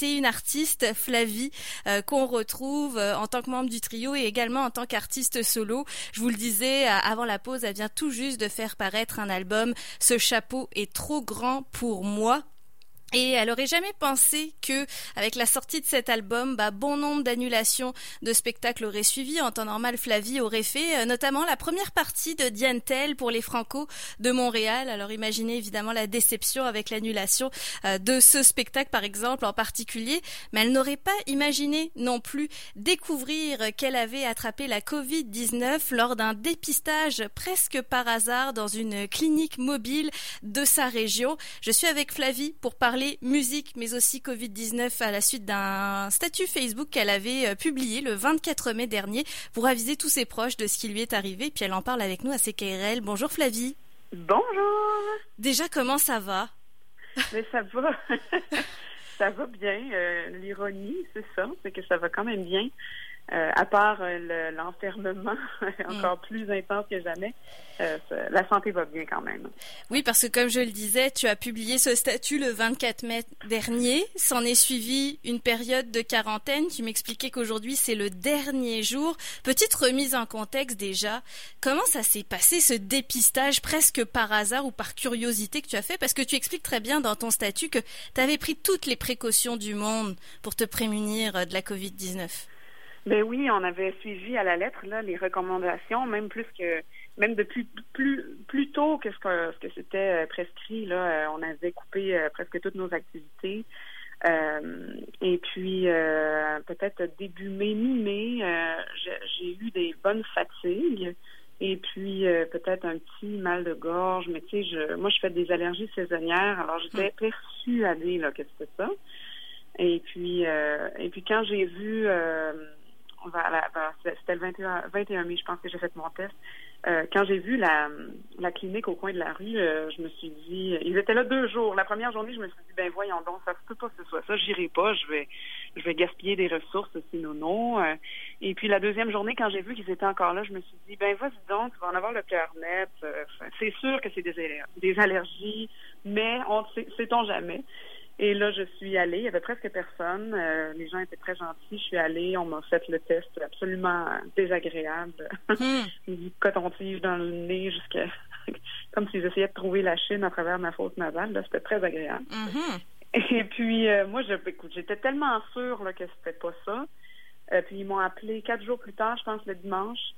c'est une artiste, Flavie, qu'on retrouve en tant que membre du trio et également en tant qu'artiste solo. Je vous le disais avant la pause, elle vient tout juste de faire paraître un album. Ce chapeau est trop grand pour moi. Et elle aurait jamais pensé que, avec la sortie de cet album, bah, bon nombre d'annulations de spectacles auraient suivi. En temps normal, Flavie aurait fait euh, notamment la première partie de Diane Tell pour les Franco de Montréal. Alors imaginez évidemment la déception avec l'annulation euh, de ce spectacle, par exemple, en particulier. Mais elle n'aurait pas imaginé non plus découvrir qu'elle avait attrapé la Covid-19 lors d'un dépistage presque par hasard dans une clinique mobile de sa région. Je suis avec Flavie pour parler musique, mais aussi Covid-19 à la suite d'un statut Facebook qu'elle avait euh, publié le 24 mai dernier pour aviser tous ses proches de ce qui lui est arrivé. Puis elle en parle avec nous à CKRL. Bonjour Flavie. Bonjour. Déjà, comment ça va? Mais ça va. ça va bien. Euh, l'ironie, c'est ça, c'est que ça va quand même bien. Euh, à part euh, l'enfermement encore mm. plus intense que jamais, euh, la santé va bien quand même. Oui, parce que comme je le disais, tu as publié ce statut le 24 mai dernier. S'en est suivi une période de quarantaine. Tu m'expliquais qu'aujourd'hui c'est le dernier jour. Petite remise en contexte déjà. Comment ça s'est passé ce dépistage presque par hasard ou par curiosité que tu as fait? Parce que tu expliques très bien dans ton statut que tu avais pris toutes les précautions du monde pour te prémunir de la Covid-19. Ben oui, on avait suivi à la lettre là les recommandations, même plus que même depuis plus plus tôt que ce que, ce que c'était euh, prescrit là, euh, on avait coupé euh, presque toutes nos activités. et puis peut-être début mai, mi-mai, j'ai eu des bonnes fatigues. Et puis peut-être un petit mal de gorge, mais tu sais, je, moi je fais des allergies saisonnières, alors j'étais hmm. persuadée là que c'était ça. Et puis et puis quand j'ai vu c'était le 21, 21 mai, je pense que j'ai fait mon test. Euh, quand j'ai vu la, clinique au coin de la rue, euh, je me suis dit, ils étaient là deux jours. La première journée, je me suis dit, ben voyons donc, ça se peut pas que ce soit ça, j'irai pas, je vais, gaspiller des ressources, sinon non. Euh, et puis la deuxième journée, quand j'ai vu qu'ils étaient encore là, je me suis dit, ben vas-y donc, tu vas en avoir le cœur net. c'est sûr que c'est des, allergies, mais on sait-on jamais. Et là, je suis allée. Il y avait presque personne. Euh, les gens étaient très gentils. Je suis allée. On m'a fait le test absolument désagréable. Hmm. du coton-tige dans le nez jusqu'à... comme si j'essayais de trouver la Chine à travers ma fausse nasale. Là, c'était très agréable. Mm-hmm. Et puis, euh, moi, je, écoute, j'étais tellement sûre là, que c'était pas ça. Euh, puis, ils m'ont appelé quatre jours plus tard, je pense, le dimanche.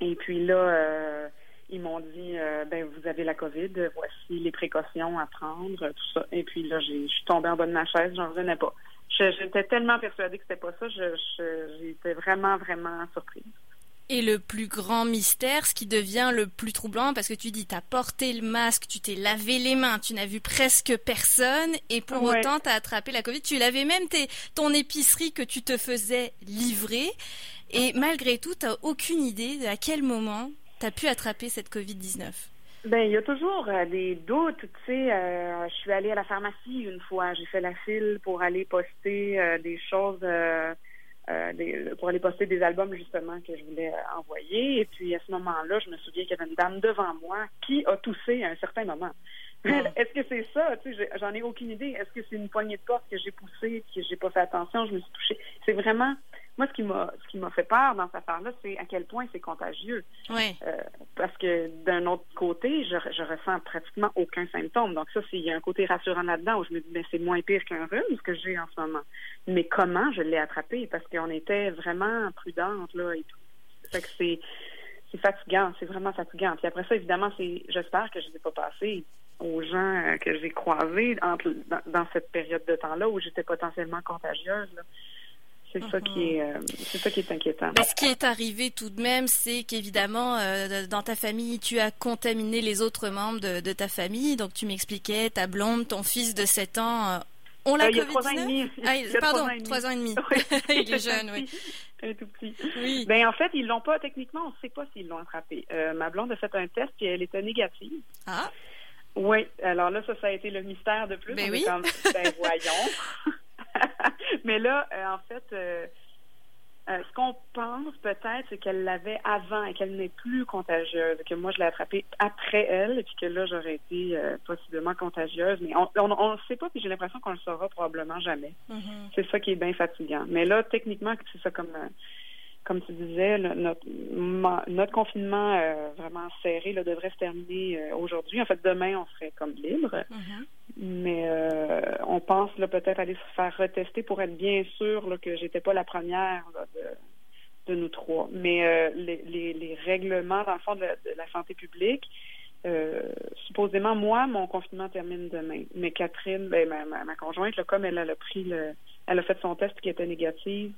Et puis là ils m'ont dit euh, ben vous avez la COVID, voici les précautions à prendre, tout ça. Et puis là, je suis tombée en bas de ma chaise, j'en revenais pas. J'étais tellement persuadée que c'était pas ça, j'étais vraiment, vraiment surprise. Et le plus grand mystère, ce qui devient le plus troublant, parce que tu dis, tu as porté le masque, tu t'es lavé les mains, tu n'as vu presque personne, et pour autant, tu as attrapé la Covid. Tu l'avais même tes, ton épicerie que tu te faisais livrer. Et malgré tout, tu n'as aucune idée de à quel moment tu as pu attraper cette COVID-19? Ben, il y a toujours euh, des doutes, tu sais. Euh, je suis allée à la pharmacie une fois, j'ai fait la file pour aller poster euh, des choses, pour aller poster des albums justement que je voulais envoyer. Et puis à ce moment-là, je me souviens qu'il y avait une dame devant moi qui a toussé à un certain moment. Est-ce que c'est ça? Tu sais, j'en ai aucune idée. Est-ce que c'est une poignée de porte que j'ai poussée, que j'ai pas fait attention, je me suis touchée? C'est vraiment moi, ce qui m'a ce qui m'a fait peur dans cette affaire-là, c'est à quel point c'est contagieux. Oui. Euh, parce que d'un autre côté, je, je ressens pratiquement aucun symptôme. Donc ça, il y a un côté rassurant là-dedans où je me dis, ben c'est moins pire qu'un rhume ce que j'ai en ce moment. Mais comment je l'ai attrapé? Parce qu'on était vraiment prudente là et tout. Fait que c'est c'est fatigant, c'est vraiment fatigant. Puis après ça, évidemment, c'est j'espère que je ne l'ai pas passé aux gens euh, que j'ai croisés dans, dans, cette période de temps-là où j'étais potentiellement contagieuse. Là. C'est ça qui est, euh, c'est ça qui est inquiétant. ce qui est arrivé tout de même, c'est qu'évidemment, euh, dans ta famille, tu as contaminé les autres membres de, ta famille. Donc, tu m'expliquais, ta blonde, ton fils de 7 ans, euh, on l'a Covid-19 trois ans et demi. Ah, pardon, trois ans et demi. il est jeune, oui. Un tout petit. Oui. Ben en fait, ils l'ont pas techniquement, on ne sait pas s'ils l'ont attrapé. ma blonde a fait un test et elle était négative. Ah. Oui. Alors là, ça, ça a été le mystère de plus. Ben oui. ben voyons. Mais là, euh, en fait, euh, Euh, ce qu'on pense peut-être, c'est qu'elle l'avait avant et qu'elle n'est plus contagieuse, que moi je l'ai attrapée après elle, et puis que là j'aurais été euh, possiblement contagieuse, mais on on, le sait pas, puis j'ai l'impression qu'on le saura probablement jamais. Mm-hmm. C'est ça qui est bien fatigant. Mais là, techniquement, c'est ça comme euh, comme tu disais, notre notre confinement vraiment serré là, devrait se terminer aujourd'hui. En fait, demain, on serait comme libre. Mm-hmm. Mais on pense là peut-être aller se faire retester pour être bien sûr là, que j'étais pas la première de, de, nous trois. Mais euh, les, les, les, règlements, dans le fond, de la, santé publique, euh, supposément, moi, mon confinement termine demain. Mais Catherine, ben, ma, conjointe, là, comme elle, elle a pris le, elle a fait son test qui était négatif,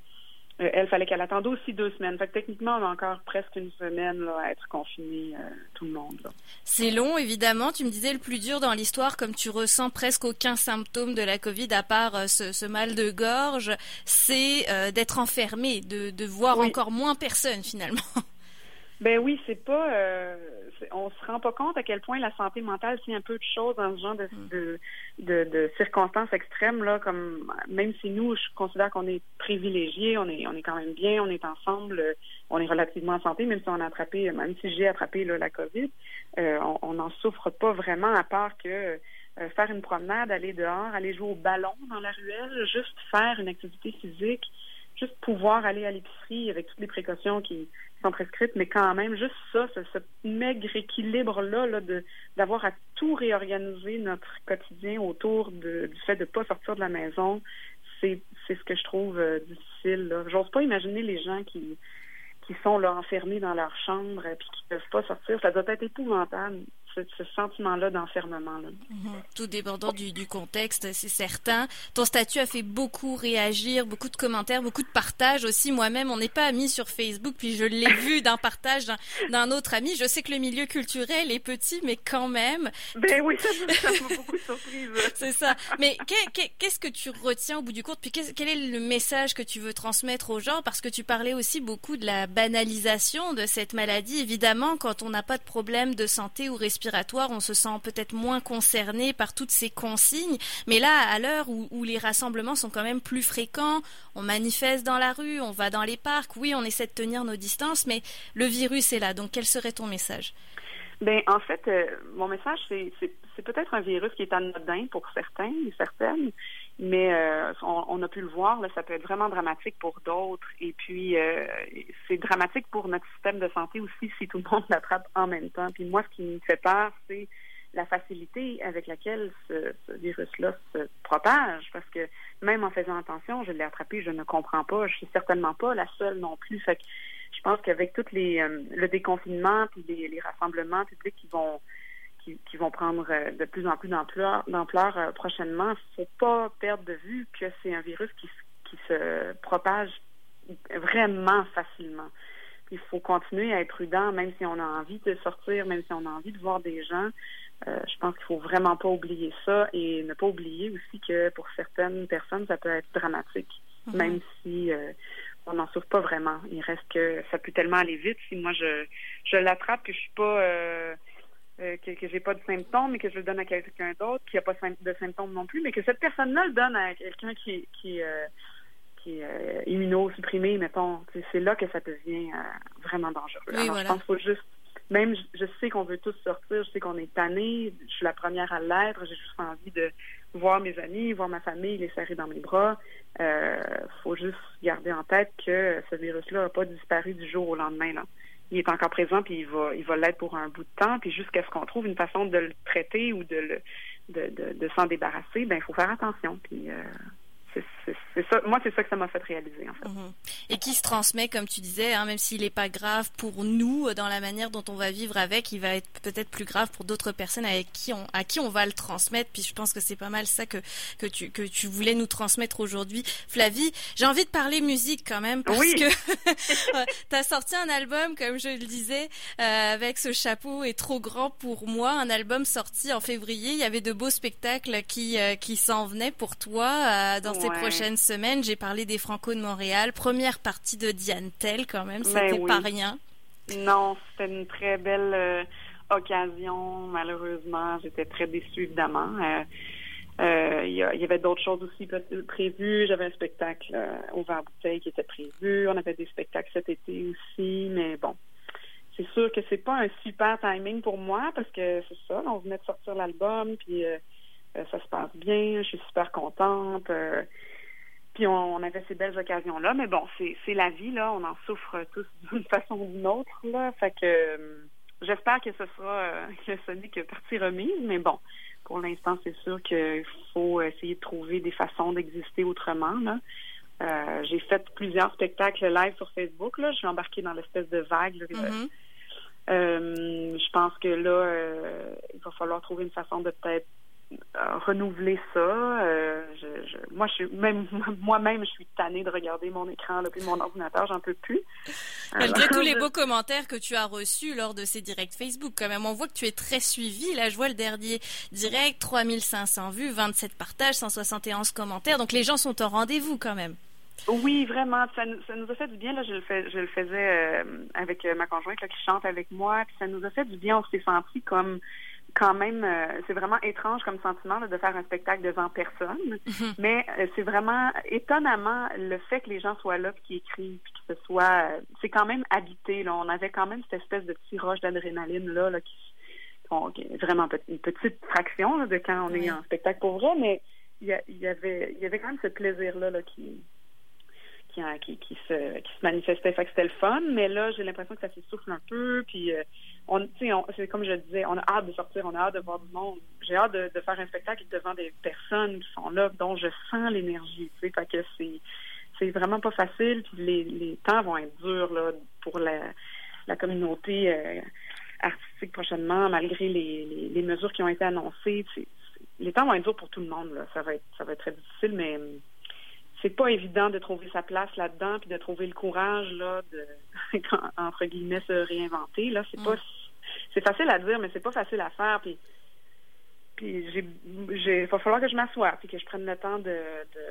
euh, elle fallait qu'elle attende aussi deux semaines. Fait que techniquement, on a encore presque une semaine là, à être confiné, euh, tout le monde. C'est long, évidemment. Tu me disais le plus dur dans l'histoire, comme tu ressens presque aucun symptôme de la Covid à part euh, ce, ce, mal de gorge, c'est d'être enfermé, de, de voir encore moins personne finalement. Ben oui, c'est pas. Euh, on se rend pas compte à quel point la santé mentale tient un peu de choses dans ce genre de, mm. de, de, de, circonstances extrêmes là. Comme même si nous, je considère qu'on est privilégiés, on est on est quand même bien, on est ensemble, euh, on est relativement en santé, même si on a attrapé, même si j'ai attrapé là, la COVID, euh, on n'en souffre pas vraiment à part que euh, faire une promenade, aller dehors, aller jouer au ballon dans la ruelle, juste faire une activité physique, juste pouvoir aller à l'épicerie avec toutes les précautions qui sont prescrites, mais quand même, juste ça, ce, maigre équilibre-là, là, de d'avoir à tout réorganiser notre quotidien autour de, du fait de ne pas sortir de la maison, c'est ce que je trouve euh, difficile. J'ose pas imaginer les gens qui qui sont là enfermés dans leur chambre et qui peuvent pas sortir. Ça doit être épouvantable ce, sentiment-là d'enfermement. Mhm. Tout dépendant du, du contexte, c'est certain. Ton statut a fait beaucoup réagir, beaucoup de commentaires, beaucoup de partages aussi. Moi-même, on n'est pas amis sur Facebook, puis je l'ai vu d'un partage d'un autre ami. Je sais que le milieu culturel est petit, mais quand même. Ben oui, ça m'a beaucoup surprise. c'est ça. Mais qu'est-ce que tu retiens au bout du compte? Puis quel est le message que tu veux transmettre aux gens? Parce que tu parlais aussi beaucoup de la banalisation de cette maladie. Évidemment, quand on n'a pas de problème de santé ou on se sent peut-être moins concerné par toutes ces consignes. Mais là, à l'heure où, les rassemblements sont quand même plus fréquents, on manifeste dans la rue, on va dans les parcs, oui, on essaie de tenir nos distances, mais le virus est là. Donc, quel serait ton message? Ben, en fait, euh, mon message, c'est peut-être un virus qui est anodin pour certains et certaines, mais euh, on, a pu le voir, là, ça peut être vraiment dramatique pour d'autres. Et puis, euh, c'est dramatique pour notre système de santé aussi si tout le monde l'attrape en même temps. Puis moi, ce qui me fait peur, c'est la facilité avec laquelle ce, virus-là se propage, parce que même en faisant attention, je l'ai attrapé, je ne comprends pas, je suis certainement pas la seule non plus. Fait que je pense qu'avec toutes les euh, le déconfinement puis les, les rassemblements publics qui vont qui, vont prendre euh, de plus en plus d'ampleur, euh, prochainement, il ne faut pas perdre de vue que c'est un virus qui, qui se propage vraiment facilement. Il faut continuer à être prudent, même si on a envie de sortir, même si on a envie de voir des gens. Euh, je pense qu'il faut vraiment pas oublier ça et ne pas oublier aussi que pour certaines personnes, ça peut être dramatique, mm-hmm. même si on n'en souffre pas vraiment. Il reste que ça peut tellement aller vite. Si moi je je l'attrape que je suis pas euh, que, que j'ai pas de symptômes, mais que je le donne à quelqu'un d'autre qui a pas de symptômes non plus, mais que cette personne-là le donne à quelqu'un qui, qui, euh, qui est euh, immunosupprimé, mettons. C'est là que ça devient euh, vraiment dangereux. Alors, je pense qu'il faut juste même je, sais qu'on veut tous sortir, je sais qu'on est tanné, je suis la première à l'être, j'ai juste envie de voir mes amis, voir ma famille, les serrer dans mes bras. Euh, faut juste garder en tête que ce virus-là n'a pas disparu du jour au lendemain. Là il est encore présent puis il va il va l'être pour un bout de temps puis jusqu'à ce qu'on trouve une façon de le traiter ou de le de, de, de s'en débarrasser ben il faut faire attention puis euh, c'est ça. Moi, c'est ça que ça m'a fait réaliser, en fait. Mhm. Et qui se transmet, comme tu disais, hein, même s'il n'est pas grave pour nous dans la manière dont on va vivre avec, il va être peut-être plus grave pour d'autres personnes avec qui on, à qui on va le transmettre. Puis je pense que c'est pas mal ça que que tu que tu voulais nous transmettre aujourd'hui, Flavie. J'ai envie de parler musique quand même parce que tu as sorti un album, comme je le disais, euh, avec ce chapeau est trop grand pour moi. Un album sorti en février. Il y avait de beaux spectacles qui euh, qui s'en venaient pour toi euh, dans ces prochaines semaines. J'ai parlé des Franco de Montréal. Première partie de Diane Tell quand même, ben c'était pas rien. Non, c'était une très belle euh, occasion. Malheureusement, j'étais très déçue évidemment. Euh, Euh, il y, avait d'autres choses aussi prévues. J'avais un spectacle au vent bouteille qui était prévu. On avait des spectacles cet été aussi, mais bon. C'est sûr que c'est pas un super timing pour moi parce que c'est ça, on venait de sortir l'album, puis euh, ça se passe bien, je suis super contente. puis on, avait ces belles occasions-là, mais bon, c'est la vie, là, on en souffre tous d'une façon ou d'une autre, là. Fait que j'espère que ce sera que ce n'est que partie remise, mais bon, pour l'instant, c'est sûr qu'il faut essayer de trouver des façons d'exister autrement. Euh, j'ai fait plusieurs spectacles live sur Facebook. Là. Je suis embarquée dans l'espèce de vague. Mm-hmm. Euh, je pense que là, euh, il va falloir trouver une façon de peut-être renouveler ça. Euh, je, moi, je suis même moi-même, je suis tannée de regarder mon écran depuis mon ordinateur, j'en peux plus. Malgré tous les beaux commentaires que tu as reçus lors de ces directs Facebook, quand même, on voit que tu es très suivi. Là, je vois le dernier direct, 3500 vues, 27 partages, 171 commentaires. Donc les gens sont au rendez-vous quand même. Oui, vraiment. Ça, nous a fait du bien. Là, je le, fais, je le faisais euh, avec euh, ma conjointe qui chante avec moi. Puis ça nous a fait du bien. On s'est senti comme quand même, euh, c'est vraiment étrange comme sentiment de faire un spectacle devant personne, mhm. mais euh, c'est vraiment étonnamment le fait que les gens soient là, qui écrivent, puis que ce soit, euh, c'est quand même habité. Là. On avait quand même cette espèce de petit roche d'adrénaline là, là qui, est vraiment une petite fraction de quand on est en spectacle pour vrai, mais il y, avait, il y avait quand même ce plaisir là, là qui qui, qui, se, qui se manifestait. C'était le fun, mais là, j'ai l'impression que ça s'essouffle un peu. Puis, euh, c'est comme je disais, on a hâte de sortir, on a hâte de voir du monde. J'ai hâte de, faire un spectacle devant des personnes qui sont là, dont je sens l'énergie. Fait que c'est, vraiment pas facile. Puis les, temps vont être durs pour la, communauté euh, artistique prochainement, malgré les, les, mesures qui ont été annoncées. les temps vont être durs pour tout le monde. Ça va être ça va être très difficile, mais c'est pas évident de trouver sa place là-dedans puis de trouver le courage là de entre guillemets se réinventer là c'est pas mm. c'est facile à dire mais c'est pas facile à faire puis puis j'ai il va falloir que je m'assoie puis que je prenne le temps de,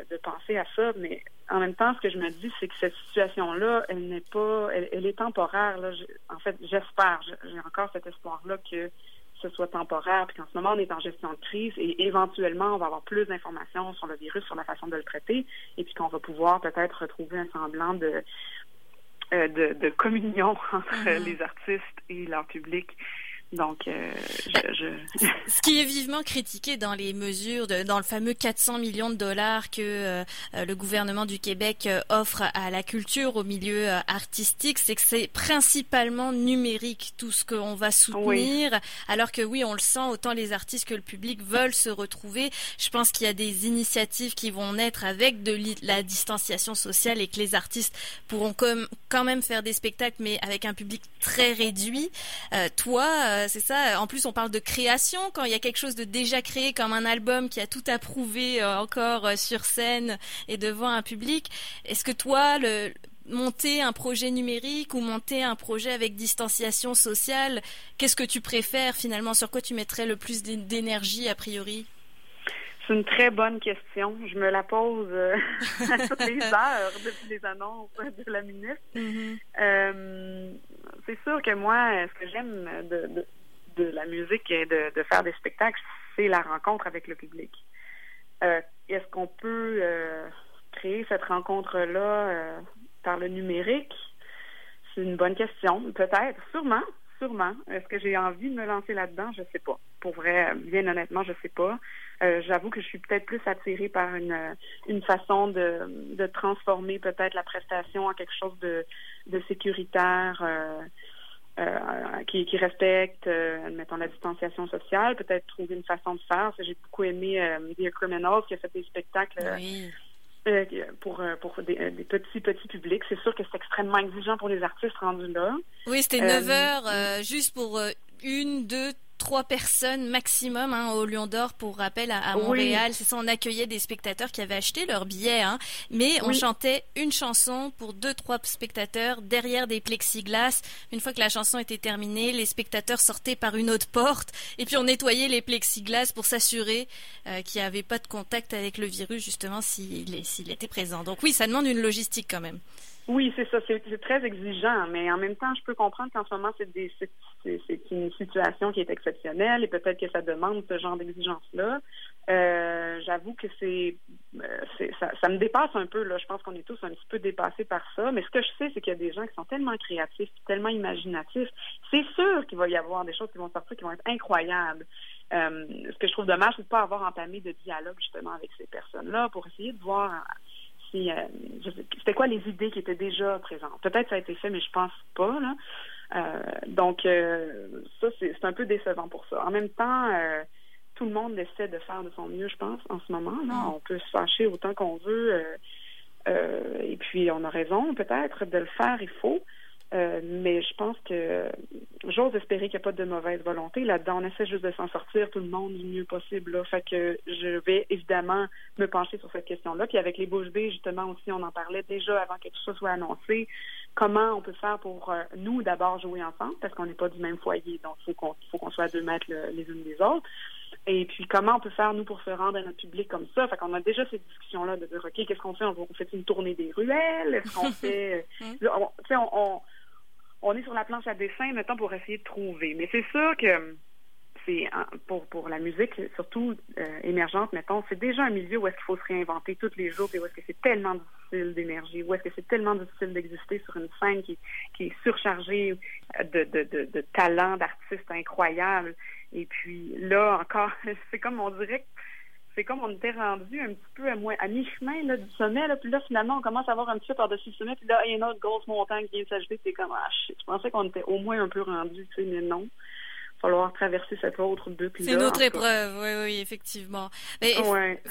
de, penser à ça mais en même temps ce que je me dis c'est que cette situation là elle n'est pas elle, est temporaire là en fait j'espère j'ai encore cet espoir là que ce soit temporaire, puis qu'en ce moment, on est en gestion de crise et éventuellement, on va avoir plus d'informations sur le virus, sur la façon de le traiter, et puis qu'on va pouvoir peut-être retrouver un semblant de, euh, de, de, communion entre mm-hmm. les artistes et leur public. Donc, euh, je, ce qui est vivement critiqué dans les mesures, de, dans le fameux 400 millions de dollars que euh, le gouvernement du Québec euh, offre à la culture, au milieu artistique, c'est que c'est principalement numérique tout ce qu'on va soutenir, alors que oui, on le sent, autant les artistes que le public veulent se retrouver. Je pense qu'il y a des initiatives qui vont naître avec de la distanciation sociale et que les artistes pourront comme, quand même faire des spectacles, mais avec un public très réduit. toi, euh, c'est ça. En plus, on parle de création quand il y a quelque chose de déjà créé, comme un album qui a tout approuvé euh, encore euh, sur scène et devant un public. Est-ce que toi, le, monter un projet numérique ou monter un projet avec distanciation sociale, qu'est-ce que tu préfères finalement? Sur quoi tu mettrais le plus d'énergie a priori? C'est une très bonne question. Je me la pose à toutes les heures depuis les annonces de la ministre. Mm-hmm c'est sûr que moi, ce que j'aime de, la musique et de, de faire des spectacles, c'est la rencontre avec le public. Euh, est-ce qu'on peut euh, créer cette rencontre-là euh, par le numérique? C'est une bonne question. Peut-être, sûrement, sûrement. Est-ce que j'ai envie de me lancer là-dedans? Je sais pas. Pour vrai, bien honnêtement, je sais pas. J'avoue que je suis peut-être plus attirée par une, une façon de, de transformer peut-être la prestation en quelque chose de, de sécuritaire. Euh, qui, qui respecte, euh, mettons, la distanciation sociale, peut-être trouver une façon de faire. J'ai beaucoup aimé euh, The Criminals qui a fait des spectacles euh, pour, pour des, des, petits, petits publics. C'est sûr que c'est extrêmement exigeant pour les artistes rendus là. Oui, c'était 9 heures juste pour une, deux, trois personnes maximum hein, au Lion d'Or pour rappel à, Montréal. C'est ça, on accueillait des spectateurs qui avaient acheté leur billet, hein, mais on chantait une chanson pour deux trois spectateurs derrière des plexiglas. Une fois que la chanson était terminée, les spectateurs sortaient par une autre porte et puis on nettoyait les plexiglas pour s'assurer euh, qu'il n'y avait pas de contact avec le virus justement s'il s'il était présent. Donc oui, ça demande une logistique quand même. Oui, c'est ça. C'est très exigeant, mais en même temps, je peux comprendre qu'en ce moment, c'est une situation qui est exceptionnelle et peut-être que ça demande ce genre d'exigence-là. Euh, j'avoue que c'est, euh, ça, me dépasse un peu. Là. Je pense qu'on est tous un petit peu dépassés par ça. Mais ce que je sais, c'est qu'il y a des gens qui sont tellement créatifs, tellement imaginatifs. C'est sûr qu'il va y avoir des choses qui vont sortir qui vont être incroyables. Euh, ce que je trouve dommage, c'est de pas avoir entamé de dialogue justement avec ces personnes-là pour essayer de voir si c'était quoi les idées qui étaient déjà présentes? Peut-être ça a été fait, mais je pense pas. Là. donc ça, c'est un peu décevant pour ça. En même temps, tout le monde essaie de faire de son mieux, je pense, en ce moment. Là. Mm. On peut se fâcher autant qu'on veut. Euh, euh, et puis, on a raison, peut-être, de le faire, il faut. Euh, mais je pense que j'ose espérer qu'il n'y a pas de mauvaise volonté là-dedans. On essaie juste de s'en sortir tout le monde du mieux possible. Là. Fait que je vais évidemment me pencher sur cette question-là. Puis avec les bouches B, justement aussi, on en parlait déjà avant que tout ça soit annoncé. Comment on peut faire pour nous d'abord jouer ensemble, parce qu'on n'est pas du même foyer, donc il faut qu'on soit à deux mètres les unes des autres. Et puis, comment on peut faire, nous, pour se rendre à notre public comme ça? Fait qu'on a déjà cette discussion-là de dire, OK, qu'est-ce qu'on fait? On, fait une tournée des ruelles? Est-ce qu'on fait... Euh, tu sais, on, on, est sur la planche à dessin, maintenant, pour essayer de trouver. Mais c'est sûr que c'est pour, pour la musique, surtout euh, émergente, mettons, c'est déjà un milieu où est-ce qu'il faut se réinventer tous les jours, et où est-ce que c'est tellement difficile d'énergie, où est-ce que c'est tellement difficile d'exister sur une scène qui, qui est surchargée de, de, de, de talents d'artistes incroyables. Et puis là encore, c'est comme on dirait c'est comme on était rendu un petit peu à, à mi-chemin du sommet, puis là, finalement, on commence à avoir un petit peu par-dessus le sommet, puis là, il y a une autre grosse montagne qui vient s'ajouter, c'est comme, ah, je pensais qu'on était au moins un peu rendu, tu sais, mais non falloir traverser cette autre boucle. C'est une autre épreuve, oui, oui, effectivement. Mais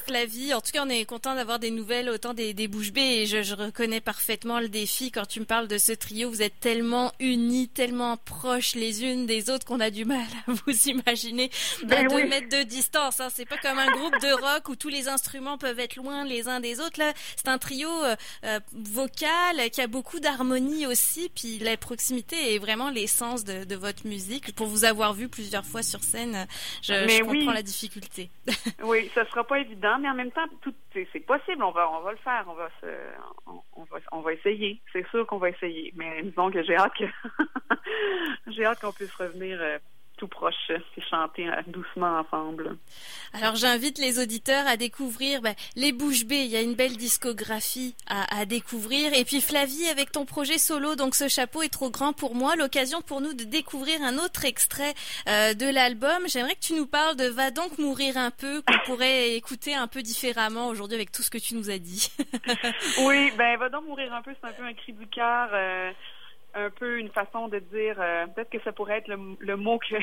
Flavie, en tout cas, on est content d'avoir des nouvelles autant des, des bouches bées et je, je, reconnais parfaitement le défi quand tu me parles de ce trio. Vous êtes tellement unis, tellement proches les unes des autres qu'on a du mal à vous imaginer à ben deux mètres de distance. Hein. C'est pas comme un groupe de rock où tous les instruments peuvent être loin les uns des autres. Là, c'est un trio euh, euh vocal qui a beaucoup d'harmonie aussi. Puis la proximité est vraiment l'essence de, de votre musique. Pour vous avoir vu plusieurs fois sur scène. Je, comprends la difficulté. oui, ça sera pas évident, mais en même temps, tout c'est possible. On va, on va le faire. On va se, on, va, on va essayer. C'est sûr qu'on va essayer. Mais disons que j'ai hâte que j'ai hâte qu'on puisse revenir. Euh, tout proche et chanter euh, doucement ensemble. Alors j'invite les auditeurs à découvrir ben, les Bouches B. Il y a une belle discographie à, à, découvrir. Et puis Flavie, avec ton projet solo, donc ce chapeau est trop grand pour moi, l'occasion pour nous de découvrir un autre extrait euh, de l'album. J'aimerais que tu nous parles de Va donc mourir un peu, qu'on pourrait écouter un peu différemment aujourd'hui avec tout ce que tu nous as dit. oui, ben Va donc mourir un peu, c'est un peu un cri du cœur. Euh, un peu une façon de dire, euh, peut-être que ça pourrait être le, mot que,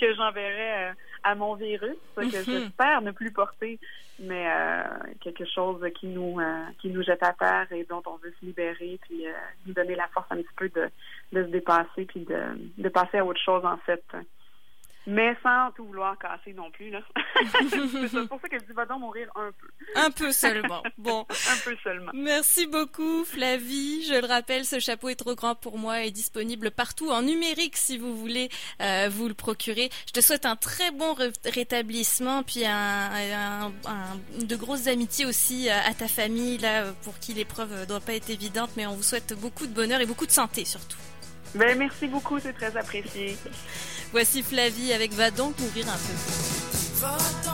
que, j'enverrais euh, à mon virus, que mhm. j'espère ne plus porter, mais euh, quelque chose qui nous qui nous jette à terre et dont on veut se libérer, puis nous donner la force un petit peu de, de se dépasser, puis de, de passer à autre chose en fait mais sans tout vouloir casser non plus. là. c'est pour ça que je dis, va donc mourir un peu. Un peu seulement. Bon. un peu seulement. Merci beaucoup, Flavie. Je le rappelle, ce chapeau est trop grand pour moi est disponible partout en numérique si vous voulez euh, vous le procurer. Je te souhaite un très bon rétablissement, puis un, de grosses amitiés aussi euh, à ta famille, là, pour qui l'épreuve ne doit pas être évidente, mais on vous souhaite beaucoup de bonheur et beaucoup de santé surtout. Ben, merci beaucoup, c'est très apprécié. Voici Flavie avec Va donc mourir un peu.